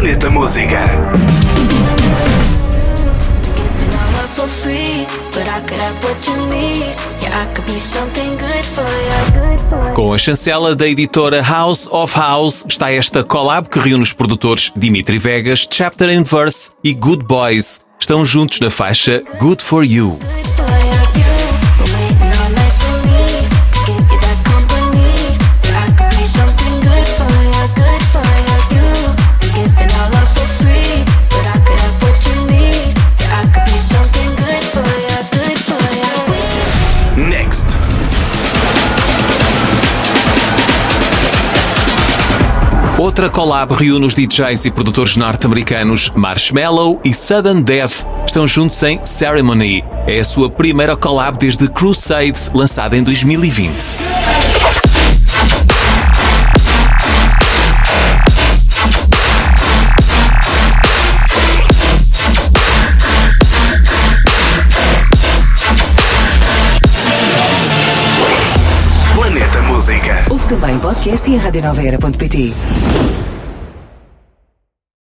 Planeta Música. Com a chancela da editora House of House está esta collab que reúne os produtores Dimitri Vegas, Chapter and Verse e Good Boys. Estão juntos na faixa Good For You. Outra collab reúne os DJs e produtores norte-americanos Marshmello e Sudden Death. Estão juntos em Ceremony. É a sua primeira collab desde Crusade, lançada em 2020. Também podcast e em radionoveira.pt.